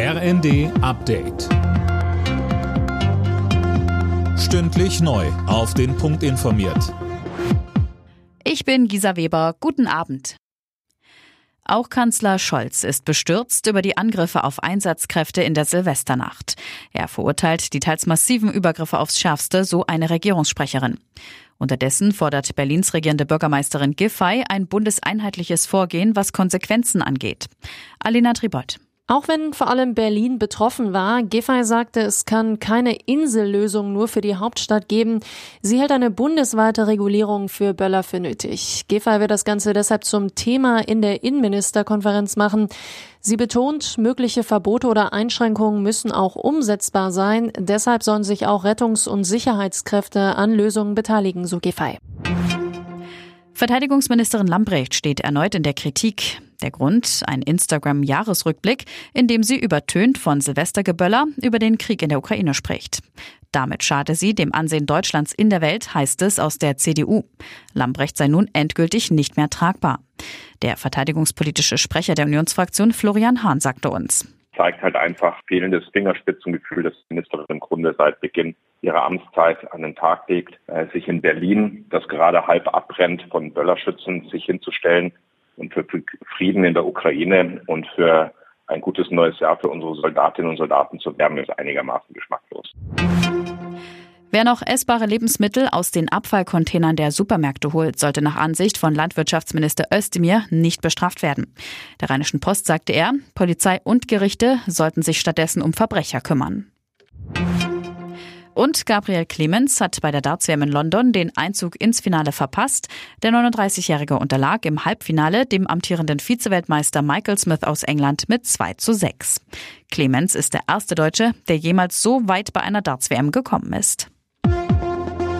RND Update. Stündlich neu. Auf den Punkt informiert. Ich bin Gisa Weber. Guten Abend. Auch Kanzler Scholz ist bestürzt über die Angriffe auf Einsatzkräfte in der Silvesternacht. Er verurteilt die teils massiven Übergriffe aufs Schärfste, so eine Regierungssprecherin. Unterdessen fordert Berlins regierende Bürgermeisterin Giffey ein bundeseinheitliches Vorgehen, was Konsequenzen angeht. Alina Tribott. Auch wenn vor allem Berlin betroffen war, Giffey sagte, es kann keine Insellösung nur für die Hauptstadt geben. Sie hält eine bundesweite Regulierung für Böller für nötig. Giffey wird das Ganze deshalb zum Thema in der Innenministerkonferenz machen. Sie betont, mögliche Verbote oder Einschränkungen müssen auch umsetzbar sein. Deshalb sollen sich auch Rettungs- und Sicherheitskräfte an Lösungen beteiligen, so Giffey. Verteidigungsministerin Lambrecht steht erneut in der Kritik. Der Grund, ein Instagram-Jahresrückblick, in dem sie übertönt von Silvestergeböller über den Krieg in der Ukraine spricht. Damit schade sie dem Ansehen Deutschlands in der Welt, heißt es aus der CDU. Lambrecht sei nun endgültig nicht mehr tragbar. Der verteidigungspolitische Sprecher der Unionsfraktion Florian Hahn sagte uns zeigt halt einfach fehlendes Fingerspitzengefühl, das die Ministerin im Grunde seit Beginn ihrer Amtszeit an den Tag legt, äh, sich in Berlin, das gerade halb abbrennt, von Böllerschützen sich hinzustellen und für Frieden in der Ukraine und für ein gutes neues Jahr für unsere Soldatinnen und Soldaten zu werben, ist einigermaßen geschmacklos. Wer noch essbare Lebensmittel aus den Abfallcontainern der Supermärkte holt, sollte nach Ansicht von Landwirtschaftsminister Özdemir nicht bestraft werden. Der Rheinischen Post sagte er, Polizei und Gerichte sollten sich stattdessen um Verbrecher kümmern. Und Gabriel Clemens hat bei der Darts-WM in London den Einzug ins Finale verpasst. Der 39-Jährige unterlag im Halbfinale dem amtierenden Vizeweltmeister Michael Smith aus England mit 2 zu 6. Clemens ist der erste Deutsche, der jemals so weit bei einer Darts-WM gekommen ist.